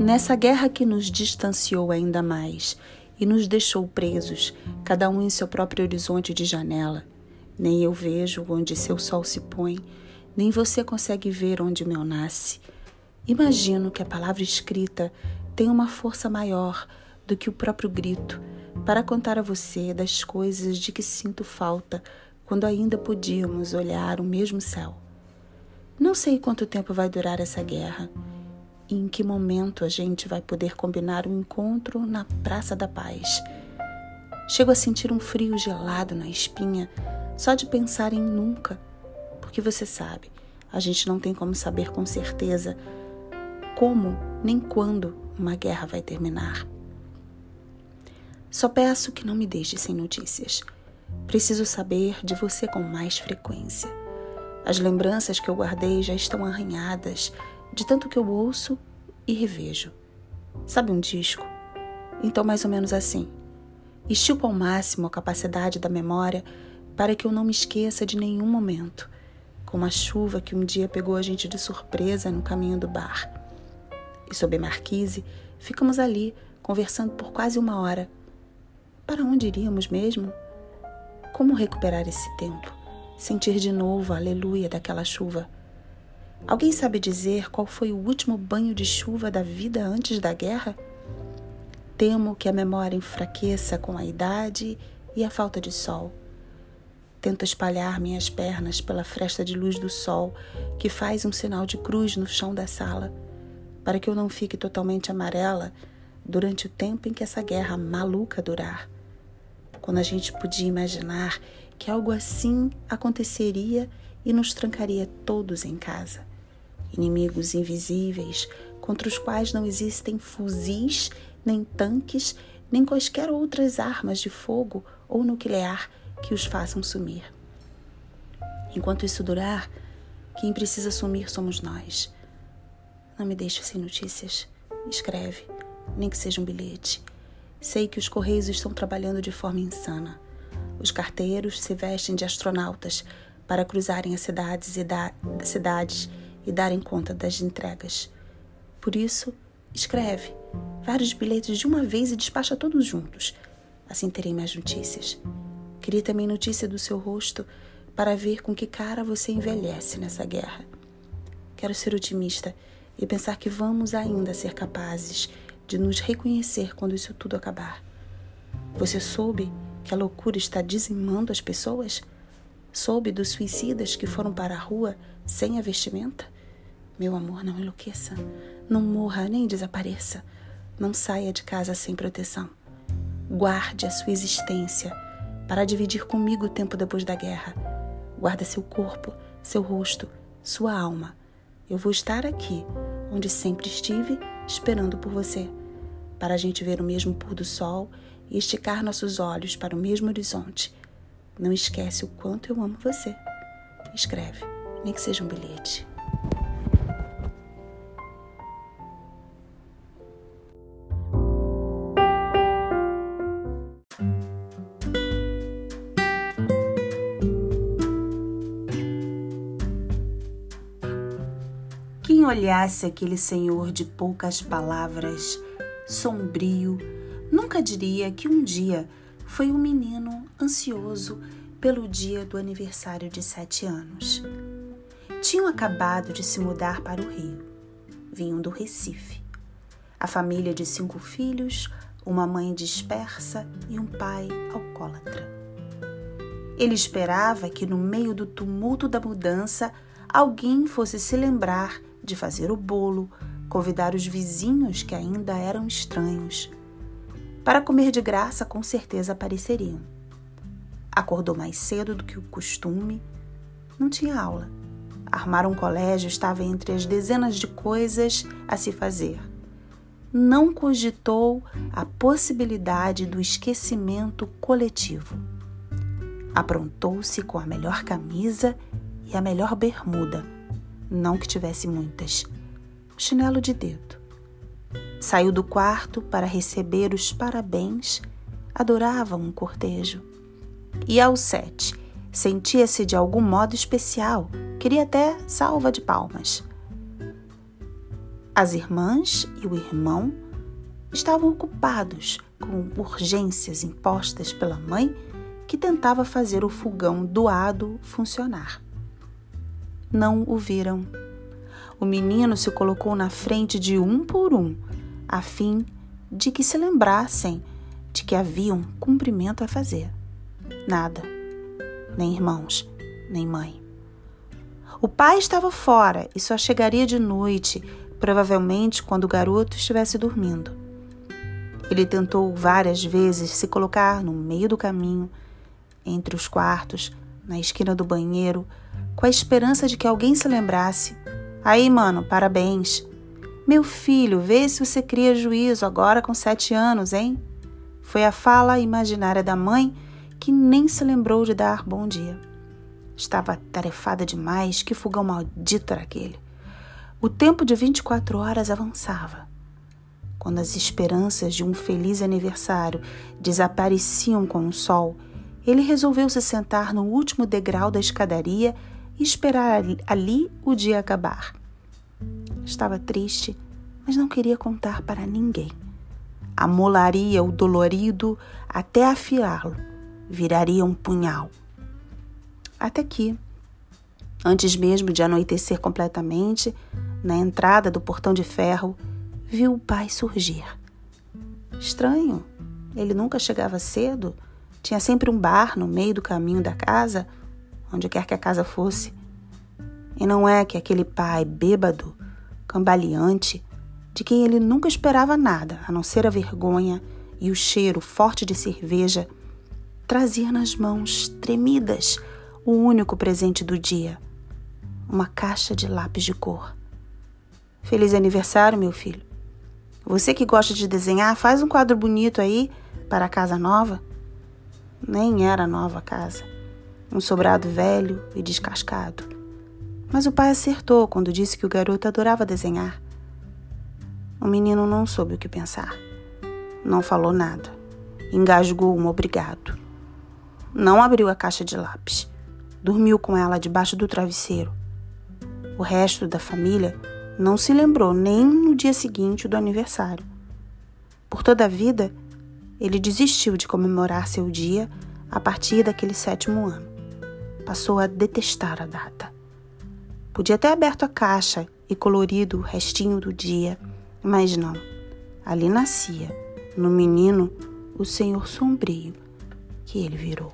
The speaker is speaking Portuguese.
Nessa guerra que nos distanciou ainda mais e nos deixou presos, cada um em seu próprio horizonte de janela, nem eu vejo onde seu sol se põe, nem você consegue ver onde meu nasce. Imagino que a palavra escrita tem uma força maior do que o próprio grito para contar a você das coisas de que sinto falta quando ainda podíamos olhar o mesmo céu. Não sei quanto tempo vai duar essa guerra e em que momento a gente vai poder combinar um encontro na Praça da Paz. Chego a sentir um frio gelado na espinha só de pensar em nunca, porque você sabe, a gente não tem como saber com certeza como nem quando uma guerra vai terminar. Só peço que não me deixe sem notícias. Preciso saber de você com mais frequência. As lembranças que eu guardei já estão arranhadas de tanto que eu ouço e revejo. Sabe um disco? Então, mais ou menos assim. Estipo ao máximo a capacidade da memória para que eu não me esqueça de nenhum momento, como a chuva que um dia pegou a gente de surpresa no caminho do bar. E sob a marquise, ficamos ali, conversando por quase uma hora. Para onde iríamos mesmo? Como recuperar esse tempo? Sentir de novo a aleluia daquela chuva? Alguém sabe dizer qual foi o último banho de chuva da vida antes da guerra? Temo que a memória enfraqueça com a idade e a falta de sol. Tento espalhar minhas pernas pela fresta de luz do sol que faz um sinal de cruz no chão da sala, para que eu não fique totalmente amarela durante o tempo em que essa guerra maluca durar. Quando a gente podia imaginar que algo assim aconteceria e nos trancaria todos em casa inimigos invisíveis contra os quais não existem fuzis, nem tanques, nem quaisquer outras armas de fogo ou nuclear que os façam sumir. Enquanto isso durar, quem precisa sumir somos nós. Não me deixe sem notícias. Escreve, nem que seja um bilhete. Sei que os correios estão trabalhando de forma insana. Os carteiros se vestem de astronautas para cruzarem as cidades e da cidades e darem conta das entregas. Por isso, escreve vários bilhetes de uma vez e despacha todos juntos. Assim terei mais notícias. Queria também notícia do seu rosto para ver com que cara você envelhece nessa guerra. Quero ser otimista e pensar que vamos ainda ser capazes de nos reconhecer quando isso tudo acabar. Você soube que a loucura está dizimando as pessoas? Soube dos suicidas que foram para a rua sem a vestimenta? Meu amor, não enlouqueça. Não morra nem desapareça. Não saia de casa sem proteção. Guarde a sua existência para dividir comigo o tempo depois da guerra. Guarda seu corpo, seu rosto, sua alma. Eu vou estar aqui, onde sempre estive, esperando por você, para a gente ver o mesmo pôr do sol e esticar nossos olhos para o mesmo horizonte não esquece o quanto eu amo você. Escreve, nem que seja um bilhete. Quem olhasse aquele senhor de poucas palavras, sombrio, nunca diria que um dia foi um menino ansioso pelo dia do aniversário de sete anos. Tinham acabado de se mudar para o Rio. Vinham do Recife. A família de cinco filhos, uma mãe dispersa e um pai alcoólatra. Ele esperava que no meio do tumulto da mudança alguém fosse se lembrar de fazer o bolo, convidar os vizinhos que ainda eram estranhos para comer de graça, com certeza apareceriam. Acordou mais cedo do que o costume, não tinha aula. Armar um colégio estava entre as dezenas de coisas a se fazer. Não cogitou a possibilidade do esquecimento coletivo. Aprontou-se com a melhor camisa e a melhor bermuda, não que tivesse muitas. chinelo de dedo Saiu do quarto para receber os parabéns, adorava um cortejo. E aos sete, sentia-se de algum modo especial, queria até salva de palmas. As irmãs e o irmão estavam ocupados com urgências impostas pela mãe que tentava fazer o fogão doado funcionar. Não o viram. O menino se colocou na frente de um por um, a fim de que se lembrassem de que havia um cumprimento a fazer. Nada, nem irmãos, nem mãe. O pai estava fora e só chegaria de noite, provavelmente quando o garoto estivesse dormindo. Ele tentou várias vezes se colocar no meio do caminho, entre os quartos, na esquina do banheiro, com a esperança de que alguém se lembrasse. Aí, mano, parabéns. Meu filho, vê se você cria juízo agora com sete anos, hein? Foi a fala imaginária da mãe que nem se lembrou de dar bom dia. Estava tarefada demais, que fogão maldito era aquele. O tempo de 24 horas avançava quando as esperanças de um feliz aniversário desapareciam com o sol, ele resolveu se sentar no último degrau da escadaria e esperar ali o dia acabar. Estava triste, mas não queria contar para ninguém. Amolaria o dolorido até afiá-lo, viraria um punhal. Até que, antes mesmo de anoitecer completamente, na entrada do portão de ferro, viu o pai surgir. Estranho, ele nunca chegava cedo, tinha sempre um bar no meio do caminho da casa, onde quer que a casa fosse. E não é que aquele pai bêbado, cambaleante, de quem ele nunca esperava nada, a não ser a vergonha e o cheiro forte de cerveja, trazia nas mãos tremidas o único presente do dia, uma caixa de lápis de cor. Feliz aniversário, meu filho. Você que gosta de desenhar, faz um quadro bonito aí para a casa nova. Nem era nova a casa. Um sobrado velho e descascado. Mas o pai acertou quando disse que o garoto adorava desenhar. O menino não soube o que pensar. Não falou nada. Engasgou um obrigado. Não abriu a caixa de lápis. Dormiu com ela debaixo do travesseiro. O resto da família não se lembrou nem no dia seguinte do aniversário. Por toda a vida, ele desistiu de comemorar seu dia a partir daquele sétimo ano. Passou a detestar a data. Podia ter aberto a caixa e colorido o restinho do dia, mas não. Ali nascia, no menino, o Senhor sombrio que ele virou.